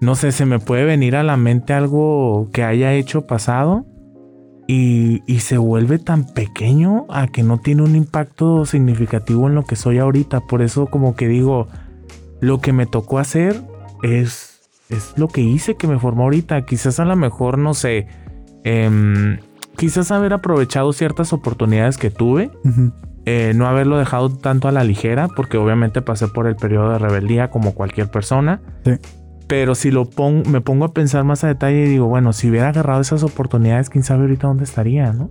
No sé, se me puede venir a la mente algo que haya hecho pasado y, y, se vuelve tan pequeño a que no tiene un impacto significativo en lo que soy ahorita. Por eso como que digo, lo que me tocó hacer es, es lo que hice que me formó ahorita. Quizás a lo mejor, no sé, eh, quizás haber aprovechado ciertas oportunidades que tuve. eh, no haberlo dejado tanto a la ligera, porque obviamente pasé por el periodo de rebeldía como cualquier persona. Sí. Pero si lo pongo, me pongo a pensar más a detalle y digo, bueno, si hubiera agarrado esas oportunidades, quién sabe ahorita dónde estaría, ¿no?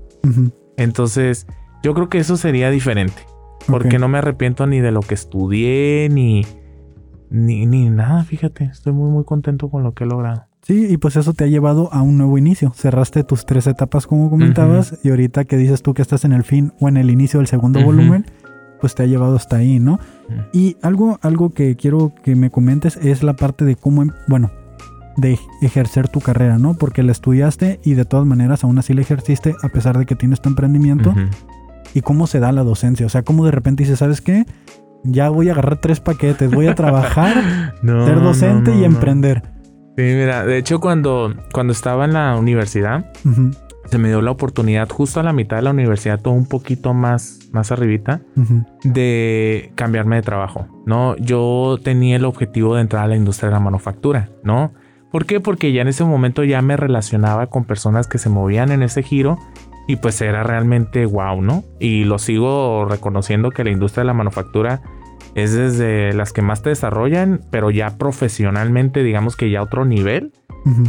Entonces, yo creo que eso sería diferente. Porque no me arrepiento ni de lo que estudié, ni, ni, ni nada, fíjate. Estoy muy, muy contento con lo que he logrado. Sí, y pues eso te ha llevado a un nuevo inicio. Cerraste tus tres etapas como comentabas y ahorita que dices tú que estás en el fin o en el inicio del segundo volumen, pues te ha llevado hasta ahí, ¿no? Y algo, algo que quiero que me comentes es la parte de cómo, em- bueno, de ejercer tu carrera, ¿no? Porque la estudiaste y de todas maneras aún así la ejerciste a pesar de que tienes tu emprendimiento. Y cómo se da la docencia. O sea, cómo de repente dices, ¿sabes qué? Ya voy a agarrar tres paquetes, voy a trabajar, No, ser docente no, no, y emprender. Sí, mira, de hecho cuando, cuando estaba en la universidad, se me dio la oportunidad justo a la mitad de la universidad, todo un poquito más, más arribita, de cambiarme de trabajo, ¿no? Yo tenía el objetivo de entrar a la industria de la manufactura, ¿no? ¿Por qué? Porque ya en ese momento ya me relacionaba con personas que se movían en ese giro y pues era realmente wow, ¿no? Y lo sigo reconociendo que la industria de la manufactura es desde las que más te desarrollan, pero ya profesionalmente, digamos que ya otro nivel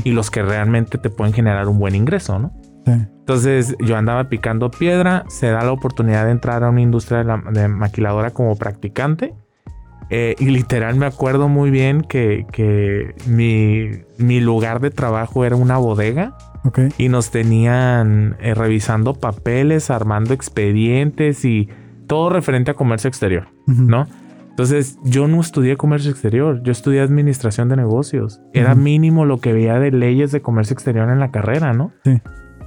y los que realmente te pueden generar un buen ingreso, ¿no? Sí. Entonces yo andaba picando piedra, se da la oportunidad de entrar a una industria de, la- de maquiladora como practicante. eh, y literal me acuerdo muy bien que, que mi, mi lugar de trabajo era una bodega Ok. y nos tenían eh, revisando papeles, armando expedientes y todo referente a comercio exterior, Ujú. ¿no? Entonces yo no estudié comercio exterior, yo estudié administración de negocios. Era Ujú. mínimo lo que veía de leyes de comercio exterior en la carrera, ¿no? Sí.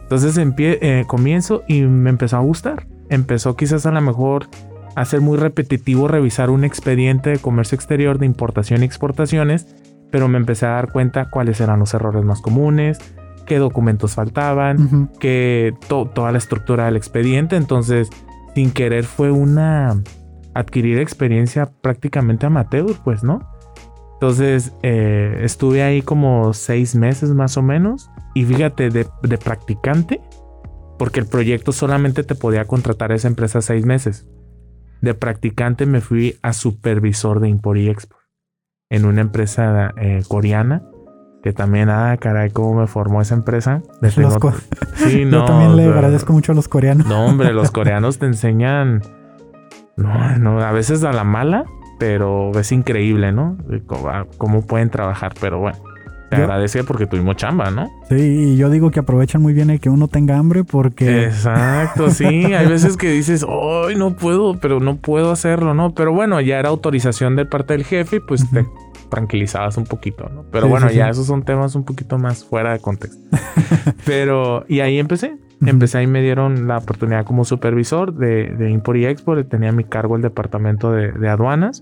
Entonces empie- eh, comienzo y me empezó a gustar. Empezó quizás a lo mejor a ser muy repetitivo revisar un expediente de comercio exterior de importación y exportaciones, pero me empecé a dar cuenta cuáles eran los errores más comunes, qué documentos faltaban, Ujú. que to- toda la estructura del expediente. Entonces, sin querer fue una adquirir experiencia prácticamente amateur, pues, ¿no? Entonces, eh, estuve ahí como seis meses más o menos. Y fíjate, de, de practicante, porque el proyecto solamente te podía contratar a esa empresa seis meses. De practicante me fui a supervisor de import y export en una empresa eh, coreana. Que también, ah, caray, cómo me formó esa empresa. Los Sí, Yo también le agradezco mucho a los coreanos. No, hombre, los coreanos te enseñan. No, no, a veces a la mala, pero es increíble, ¿no? Cómo pueden trabajar, pero bueno. Te Yo- agradece porque tuvimos chamba, ¿no? Sí, y yo digo que aprovechan muy bien el que uno tenga hambre porque Exacto, sí. Hay veces que dices, ay, no puedo, pero no puedo hacerlo, ¿no? Pero bueno, ya era autorización de parte del jefe y pues te Ujú. tranquilizabas un poquito, ¿no? Pero Sí, bueno, sí, ya sí. esos son temas un poquito más fuera de contexto. pero, y ahí empecé. Empecé ahí me dieron la oportunidad como supervisor de, de Import y Export. Tenía a mi cargo el departamento de, de aduanas.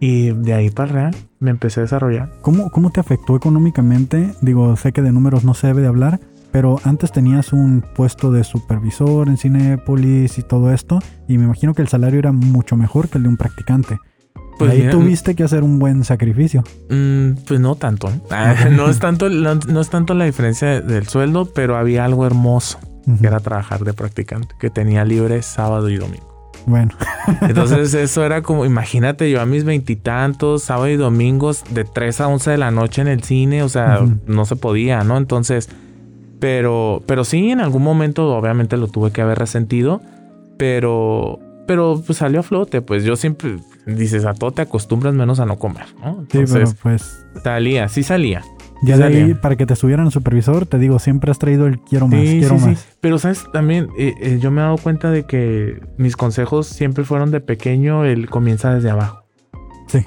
Y de ahí para real me empecé a desarrollar. ¿cómo, ¿cómo te afectó económicamente? Digo, sé que de números no se debe de hablar, pero antes tenías un puesto de supervisor en Cinepolis y todo esto, y me imagino que el salario era mucho mejor que el de un practicante. Pues Ahí mira, tuviste que hacer un buen sacrificio. Mm, pues no tanto. ¿eh? Ah, no, es tanto no, no es tanto la diferencia del sueldo, pero había algo hermoso que era trabajar de practicante, que tenía libre sábado y domingo. Bueno, Entonces eso era como, imagínate yo a mis veintitantos, sábado y domingos, de 3 a 11 de la noche en el cine, o sea, no se podía, ¿no? Entonces, pero, pero sí, en algún momento obviamente lo tuve que haber resentido, pero, pero pues salió a flote, pues yo siempre, dices, a todo te acostumbras menos a no comer, ¿no? sí, pero pues salía, sí salía. Ya de ahí, para que te estuvieran el supervisor, te digo, siempre has traído el quiero más, quiero más. Pero, ¿sabes? También eh, eh, yo me he dado cuenta de que mis consejos siempre fueron de pequeño, el comienza desde abajo. Sí.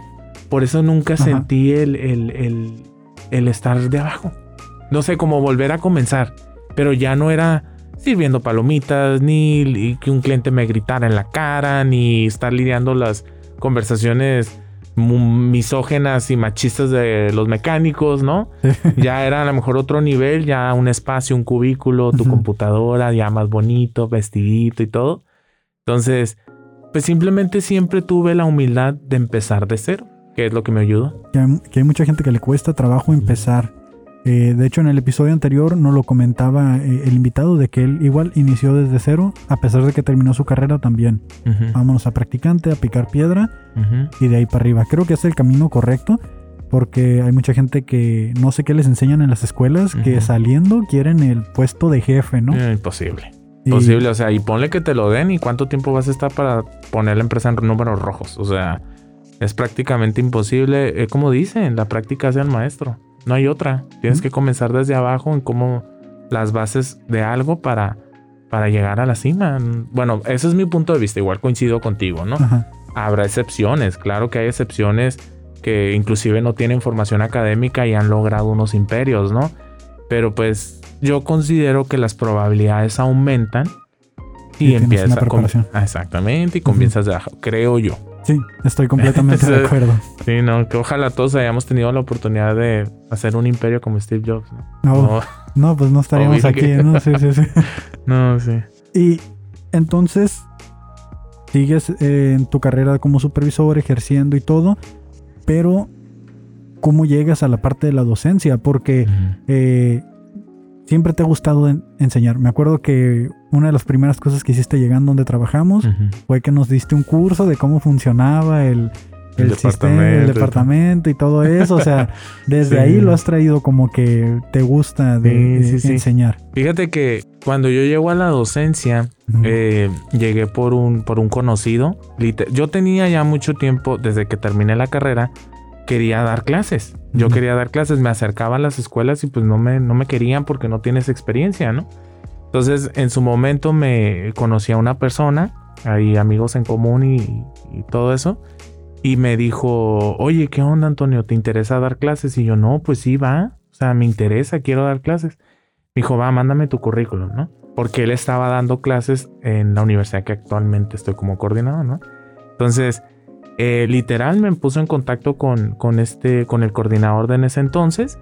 Por eso nunca sentí el, el, el, estar de abajo. No sé, cómo volver a comenzar. Pero ya no era sirviendo palomitas, ni que un cliente me gritara en la cara, ni estar lidiando las conversaciones misógenas y machistas de los mecánicos, ¿no? ya era a lo mejor otro nivel, ya un espacio, un cubículo, tu computadora, ya más bonito, vestidito y todo. Entonces, pues simplemente siempre tuve la humildad de empezar de cero, que es lo que me ayudó. Que hay, que hay mucha gente que le cuesta trabajo empezar eh, de hecho, en el episodio anterior nos lo comentaba eh, el invitado de que él igual inició desde cero, a pesar de que terminó su carrera también. Vámonos a practicante, a picar piedra y de ahí para arriba. Creo que es el camino correcto porque hay mucha gente que no sé qué les enseñan en las escuelas, que saliendo quieren el puesto de jefe, ¿no? Eh, imposible. Imposible, o sea, y ponle que te lo den y cuánto tiempo vas a estar para poner la empresa en números rojos. O sea, es prácticamente imposible. como dicen, la práctica hace al maestro. No hay otra. Tienes que comenzar desde abajo en cómo las bases de algo para, para llegar a la cima. Bueno, ese es mi punto de vista. Igual coincido contigo, ¿no? Habrá excepciones. Claro que hay excepciones que inclusive no tienen formación académica y han logrado unos imperios, ¿no? Pero pues yo considero que las probabilidades aumentan y, empieza con, exactamente y comienzas de abajo, creo yo. Sí, estoy completamente de acuerdo. Sí, no, que ojalá todos hayamos tenido la oportunidad de hacer un imperio como Steve Jobs. No, no, pues no estaríamos aquí, ¿no? Sí, sí, sí. no, sí. Y entonces sigues eh, en tu carrera como supervisor, ejerciendo y todo, pero ¿cómo llegas a la parte de la docencia? Porque siempre te ha gustado enseñar. Me acuerdo que una de las primeras cosas que hiciste llegando donde trabajamos fue que nos diste un curso de cómo funcionaba el, el, sistema, el departamento y todo eso. O sea, desde ahí lo has traído como que te gusta de, enseñar. Fíjate que cuando yo llego a la docencia, eh, llegué por un, por un conocido. Yo tenía ya mucho tiempo, desde que terminé la carrera, quería dar clases. Yo quería dar clases, me acercaba a las escuelas y pues no me, no me querían porque no tienes experiencia, ¿no? Entonces, en su momento me conocí a una persona, hay amigos en común y, todo eso, y me dijo, oye, ¿qué onda, Antonio? ¿Te interesa dar clases? Y yo, no, pues sí, va, o sea, me interesa, quiero dar clases. Me dijo, va, mándame tu currículum, ¿no? Porque él estaba dando clases en la universidad que actualmente estoy como coordinador, ¿no? Entonces, eh, literal me puso en contacto con, con, este, con el coordinador de en ese entonces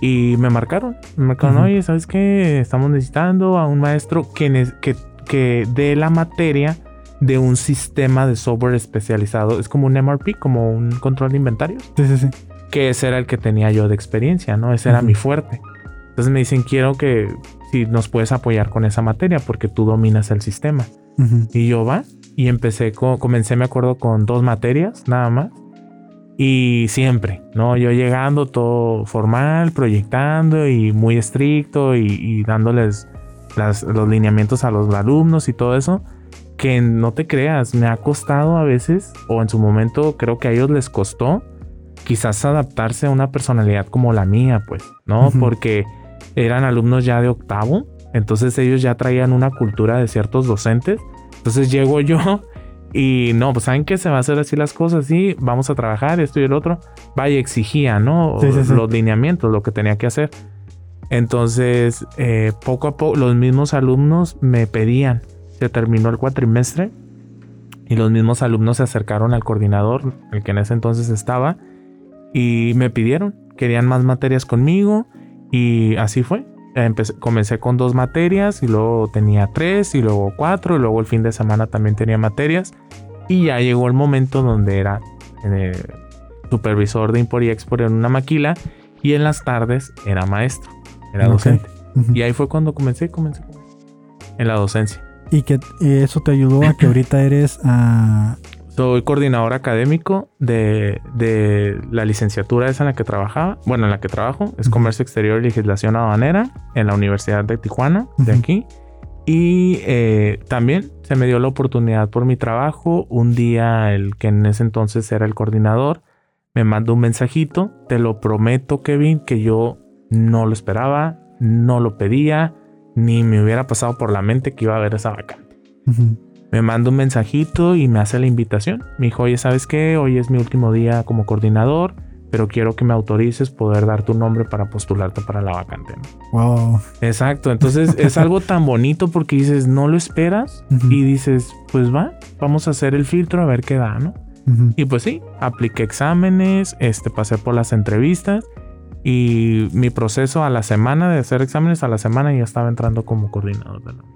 y me marcaron. Me marcaron, oye, ¿sabes qué? Estamos necesitando a un maestro que, que, que dé la materia de un sistema de software especializado. Es como un MRP, como un control de inventarios. Sí, sí, sí. Que ese era el que tenía yo de experiencia, ¿no? Ese era mi fuerte. Entonces me dicen, quiero que si nos puedes apoyar con esa materia porque tú dominas el sistema. Y yo va y empecé, comencé, me acuerdo, con dos materias nada más. Y siempre, ¿no? Yo llegando todo formal, proyectando y muy estricto y, dándoles los lineamientos a los alumnos y todo eso. Que no te creas, me ha costado a veces, o en su momento creo que a ellos les costó, quizás adaptarse a una personalidad como la mía, pues, ¿no? Porque eran alumnos ya de octavo, entonces ellos ya traían una cultura de ciertos docentes entonces llego yo y no, pues saben que se va a hacer así las cosas, sí, vamos a trabajar, esto y el otro. Vaya, exigía, ¿no? Los lineamientos, lo que tenía que hacer. Entonces, eh, poco a poco, los mismos alumnos me pedían. Se terminó el cuatrimestre y los mismos alumnos se acercaron al coordinador, el que en ese entonces estaba, y me pidieron, querían más materias conmigo y así fue comencé con dos materias y luego tenía tres y luego cuatro y luego el fin de semana también tenía materias y ya llegó el momento donde era eh, supervisor de Import y Export en una maquila y en las tardes era maestro, era docente. Y ahí fue cuando comencé, comencé, en la docencia. Y que eso te ayudó a que ahorita eres a soy coordinador académico de, la licenciatura esa en la que trabajaba. Bueno, en la que trabajo. Es Comercio Exterior y Legislación Aduanera en la Universidad de Tijuana, de aquí. Y eh, también se me dio la oportunidad por mi trabajo. Un día el que en ese entonces era el coordinador me mandó un mensajito. Te lo prometo, Kevin, que yo no lo esperaba, no lo pedía, ni me hubiera pasado por la mente que iba a haber esa vacante. Ujú. Me manda un mensajito y me hace la invitación. Me dijo, oye, ¿sabes qué? Hoy es mi último día como coordinador, pero quiero que me autorices poder dar tu nombre para postularte para la vacante. Wow. Exacto, entonces es algo tan bonito porque dices, no lo esperas y dices, pues va, vamos a hacer el filtro a ver qué da, ¿no? Y pues sí, apliqué exámenes, este, pasé por las entrevistas y mi proceso a la semana de hacer exámenes, a la semana ya estaba entrando como coordinador de la universidad.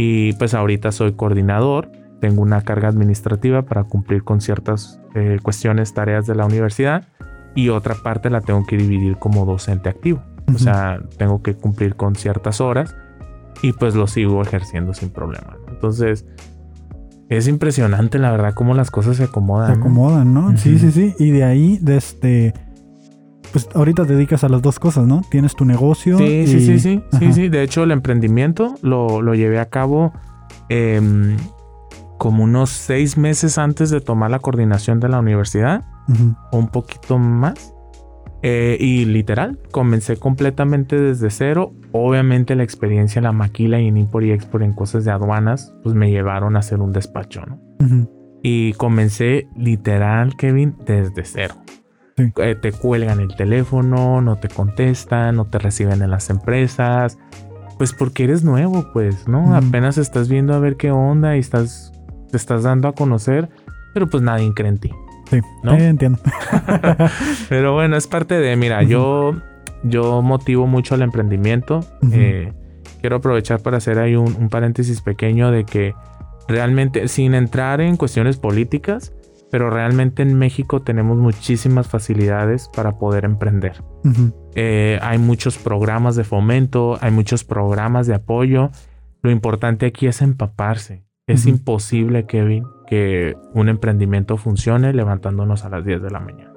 Y pues ahorita soy coordinador, tengo una carga administrativa para cumplir con ciertas eh, cuestiones, tareas de la universidad y otra parte la tengo que dividir como docente activo. O Ujú. sea, tengo que cumplir con ciertas horas y pues lo sigo ejerciendo sin problema. ¿no? Entonces, es impresionante la verdad cómo las cosas se acomodan. Se ¿no? acomodan, ¿no? Sí, Ujú. sí, sí. Y de ahí, desde. Pues ahorita te dedicas a las dos cosas, ¿no? Tienes tu negocio. Sí, sí, y- sí, sí, sí, Ajá. sí. De hecho, el emprendimiento lo, lo llevé a cabo em, como unos seis meses antes de tomar la coordinación de la universidad, o un poquito más. Eh, y literal, comencé completamente desde cero. Obviamente la experiencia en la maquila y en Import y Export en cosas de aduanas, pues me llevaron a hacer un despacho, ¿no? Y comencé literal, Kevin, desde cero. Sí. Eh, te cuelgan el teléfono, no te contestan, no te reciben en las empresas. Pues porque eres nuevo, pues, ¿no? Apenas estás viendo a ver qué onda y estás, te estás dando a conocer, pero pues nadie cree en ti. Sí, ¿No? eh, entiendo. Pero bueno, es parte de, mira, yo, yo motivo mucho el emprendimiento. Eh, quiero aprovechar para hacer ahí un, un paréntesis pequeño de que realmente, sin entrar en cuestiones políticas, pero realmente en México tenemos muchísimas facilidades para poder emprender. Ujú. Eh, hay muchos programas de fomento, hay muchos programas de apoyo. Lo importante aquí es empaparse. Es Ujú. imposible, Kevin, que un emprendimiento funcione levantándonos a las 10 de la mañana.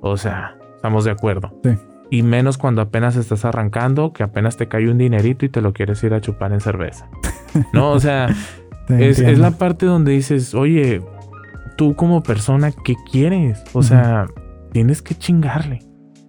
O sea, estamos de acuerdo. Sí. Y menos cuando apenas estás arrancando, que apenas te cae un dinerito y te lo quieres ir a chupar en cerveza. No, o sea, es, es la parte donde dices, oye, tú como persona, ¿qué quieres? O sea, tienes que chingarle.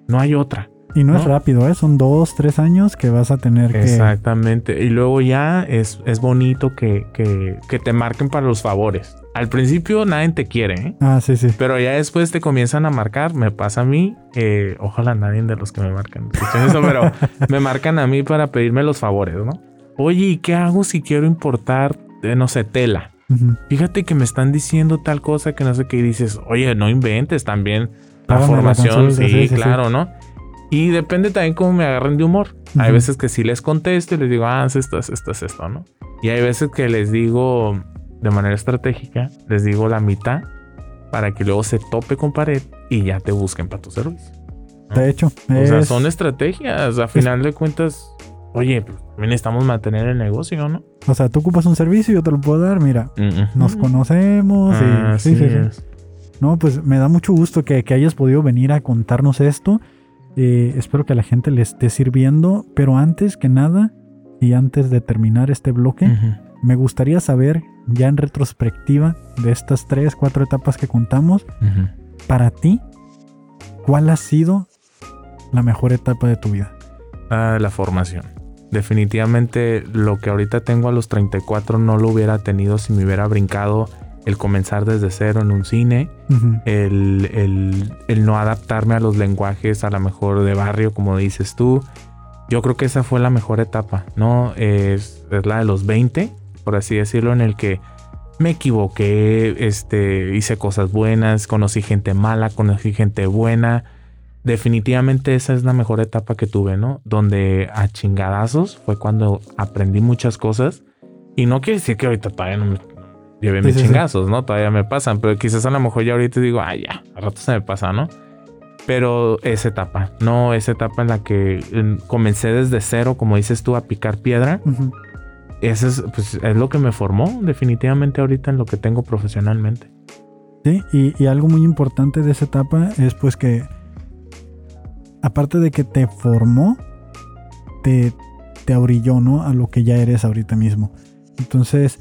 No hay otra. Y no, es rápido, ¿eh? Son dos, tres años que vas a tener que. Exactamente. Y luego ya es, es bonito que, que, que te marquen para los favores. Al principio nadie te quiere, ¿eh? Ah, sí, sí. pero ya después te comienzan a marcar. Me pasa a mí. eh, ojalá nadie de los que me marcan eso, pero me marcan a mí para pedirme los favores, ¿no? Oye, ¿y qué hago si quiero importar, eh, no sé, tela? Ujú. Fíjate que me están diciendo tal cosa que no sé qué y dices, oye, no inventes también la Págame la formación, consulta, sí, sí, sí, sí. claro, ¿no? Y depende también cómo me agarren de humor. Hay Ujú. veces que sí les contesto y les digo, ah, es esto, es esto, es esto, ¿no? Y hay veces que les digo de manera estratégica, les digo la mitad para que luego se tope con pared y ya te busquen para tu servicio. De hecho, O sea, es- son estrategias. A final de cuentas, oye, pues también necesitamos mantener el negocio, ¿no? o sea, tú ocupas un servicio, yo te lo puedo dar. Mira, nos conocemos. y- Así sí, sí, sí. No, pues me da mucho gusto que, que hayas podido venir a contarnos esto. Eh, espero que a la gente le esté sirviendo. Pero antes que nada, y antes de terminar este bloque, me gustaría saber, ya en retrospectiva de estas tres, cuatro etapas que contamos, para ti, ¿cuál ha sido la mejor etapa de tu vida? Ah, la formación. Definitivamente lo que ahorita tengo a los 34 no lo hubiera tenido si me hubiera brincado el comenzar desde cero en un cine, el, el- el no adaptarme a los lenguajes a lo mejor de barrio, como dices tú. Yo creo que esa fue la mejor etapa, ¿no? Es, es la de los 20, por así decirlo, en el que me equivoqué, este, hice cosas buenas, conocí gente mala, conocí gente buena. Definitivamente esa es la mejor etapa que tuve, ¿no? Donde a chingadazos fue cuando aprendí muchas cosas. Y no quiere decir que ahorita todavía no me llevé Sí, mis sí, sí. chingazos, ¿no? Todavía me pasan, pero quizás a lo mejor ya ahorita digo, ah, ya, a rato se me pasa, ¿no? Pero esa etapa, no esa etapa en la que comencé desde cero, como dices tú, a picar piedra. ujú. Eso es, pues, es lo que me formó definitivamente ahorita en lo que tengo profesionalmente. Sí, y, y algo muy importante de esa etapa es pues que, aparte de que te formó, te, te orilló, ¿no? A lo que ya eres ahorita mismo. Entonces,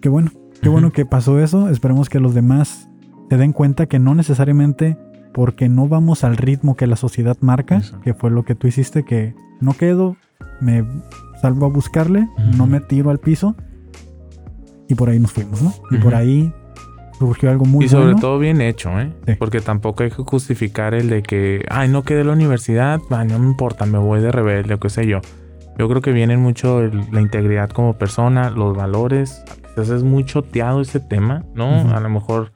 qué bueno, qué bueno que pasó eso. Esperemos que los demás se den cuenta que no necesariamente porque no vamos al ritmo que la sociedad marca, que fue lo que tú hiciste, que no quedo, me salgo a buscarle, no me tiro al piso y por ahí nos fuimos, ¿no? Y por ahí surgió algo muy y sobre bueno. todo bien hecho, ¿eh? Sí. Porque tampoco hay que justificar el de que, ay, no quedé en la universidad, ay, no me importa, me voy de rebelde o qué sé yo. Yo creo que vienen mucho el- la integridad como persona, los valores. Quizás es muy choteado ese tema, ¿no? A lo mejor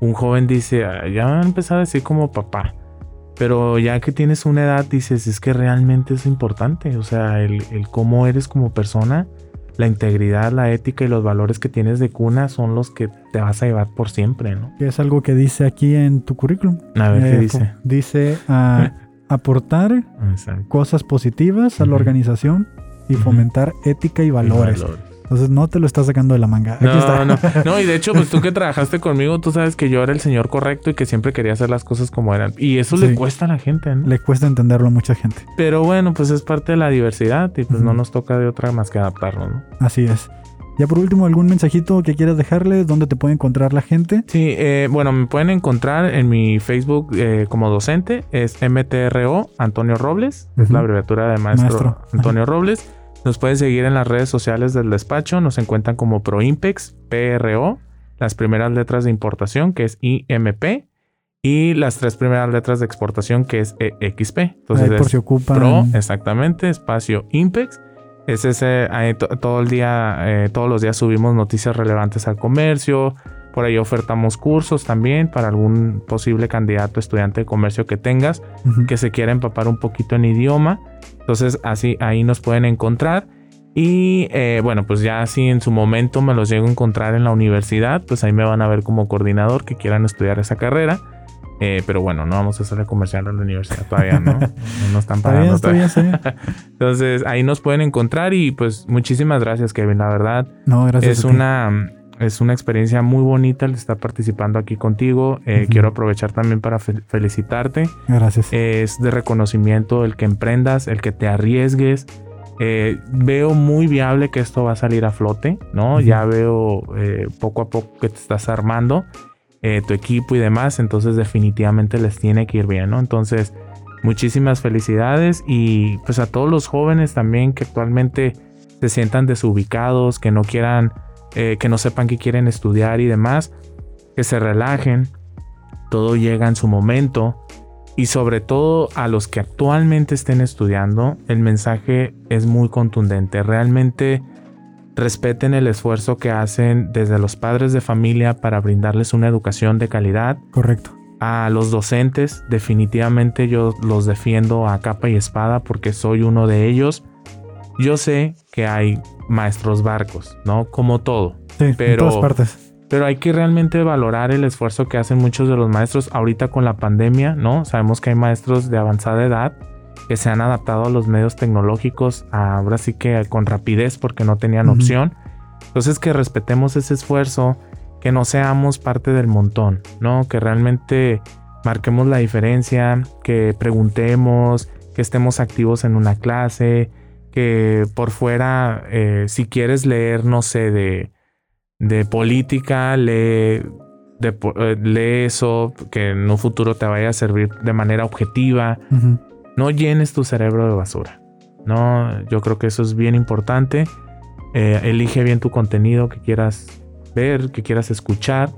un joven dice, "Ah, ya van a empezar a decir como papá. Pero ya que tienes una edad, dices, es que realmente es importante. O sea, el, el cómo eres como persona, la integridad, la ética y los valores que tienes de cuna son los que te vas a llevar por siempre, ¿no? Que es algo que dice aquí en tu currículum. A ver Eh, qué fo- dice. Dice ah, aportar Exacto. cosas positivas a la organización y fomentar ética y valores. Valores. Entonces no te lo estás sacando de la manga. Aquí No, está. no, no, y de hecho, pues tú que trabajaste conmigo, tú sabes que yo era el señor correcto y que siempre quería hacer las cosas como eran. Y eso Sí. le cuesta a la gente, ¿no? Le cuesta entenderlo a mucha gente. Pero bueno, pues es parte de la diversidad y pues no nos toca de otra más que adaptarnos, ¿no? Así es. Ya por último, ¿algún mensajito que quieras dejarle? ¿Dónde te puede encontrar la gente? Sí, eh, bueno, me pueden encontrar en mi Facebook eh, como docente, es MTRO Antonio Robles, es la abreviatura de maestro, Maestro. Antonio Robles. Nos pueden seguir en las redes sociales del despacho, nos encuentran como ProImpex, PRO, las primeras letras de importación que es IMP y las tres primeras letras de exportación que es EXP. Entonces Ahí por si ocupan. Pro, exactamente, espacio Impex. Es ese, todo el día, eh, todos los días subimos noticias relevantes al comercio. Por ahí ofertamos cursos también para algún posible candidato estudiante de comercio que tengas que se quiera empapar un poquito en idioma. Entonces así ahí nos pueden encontrar. Y eh, bueno, pues ya si en su momento me los llego a encontrar en la universidad, pues ahí me van a ver como coordinador que quieran estudiar esa carrera. Eh, pero bueno, no vamos a hacerle comercial a la universidad todavía, ¿no? No nos están pagando todavía. bien. Entonces ahí nos pueden encontrar y pues muchísimas gracias Kevin, la verdad No, gracias. es a ti. una es una experiencia muy bonita el estar participando aquí contigo. Eh, Ujú. Quiero aprovechar también para fe- felicitarte. Gracias. Es de reconocimiento el que emprendas, el que te arriesgues. Eh, veo muy viable que esto va a salir a flote, ¿no? Ujú. Ya veo eh, poco a poco que te estás armando eh, tu equipo y demás, entonces definitivamente les tiene que ir bien, ¿no? Entonces, muchísimas felicidades y pues a todos los jóvenes también que actualmente se sientan desubicados, que no quieran, eh, que no sepan que quieren estudiar y demás, que se relajen, todo llega en su momento y sobre todo a los que actualmente estén estudiando, el mensaje es muy contundente. Realmente respeten el esfuerzo que hacen desde los padres de familia para brindarles una educación de calidad. Correcto. A los docentes, definitivamente yo los defiendo a capa y espada porque soy uno de ellos. Yo sé que hay maestros barcos, ¿no? Como todo. Sí, en Pero- todas partes. Pero hay que realmente valorar el esfuerzo que hacen muchos de los maestros ahorita con la pandemia, ¿no? Sabemos que hay maestros de avanzada edad que se han adaptado a los medios tecnológicos, ahora sí que con rapidez porque no tenían opción. Entonces que respetemos ese esfuerzo, que no seamos parte del montón, ¿no? Que realmente marquemos la diferencia, que preguntemos, que estemos activos en una clase, que por fuera, eh, si quieres leer, no sé, de, de política, lee, de eh, lee eso, que en un futuro te vaya a servir de manera objetiva. No llenes tu cerebro de basura. No, yo creo que eso es bien importante. Eh, elige bien tu contenido que quieras ver, que quieras escuchar,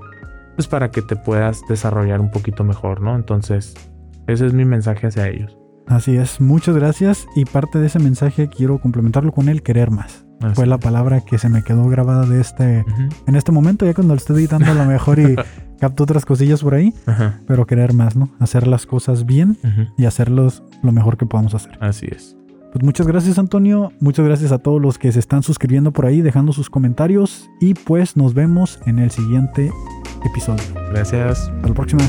pues para que te puedas desarrollar un poquito mejor, ¿no? Entonces, ese es mi mensaje hacia ellos. Así es. Muchas gracias. Y parte de ese mensaje quiero complementarlo con el querer más. Así. Fue la palabra que se me quedó grabada de este, en este momento, ya cuando lo estoy editando a lo mejor y capto otras cosillas por ahí, Ajá, pero querer más, ¿no? Hacer las cosas bien y hacerlos lo mejor que podamos hacer. Así es. Pues muchas gracias Antonio, muchas gracias a todos los que se están suscribiendo por ahí, dejando sus comentarios y pues nos vemos en el siguiente episodio. Gracias. Hasta la próxima.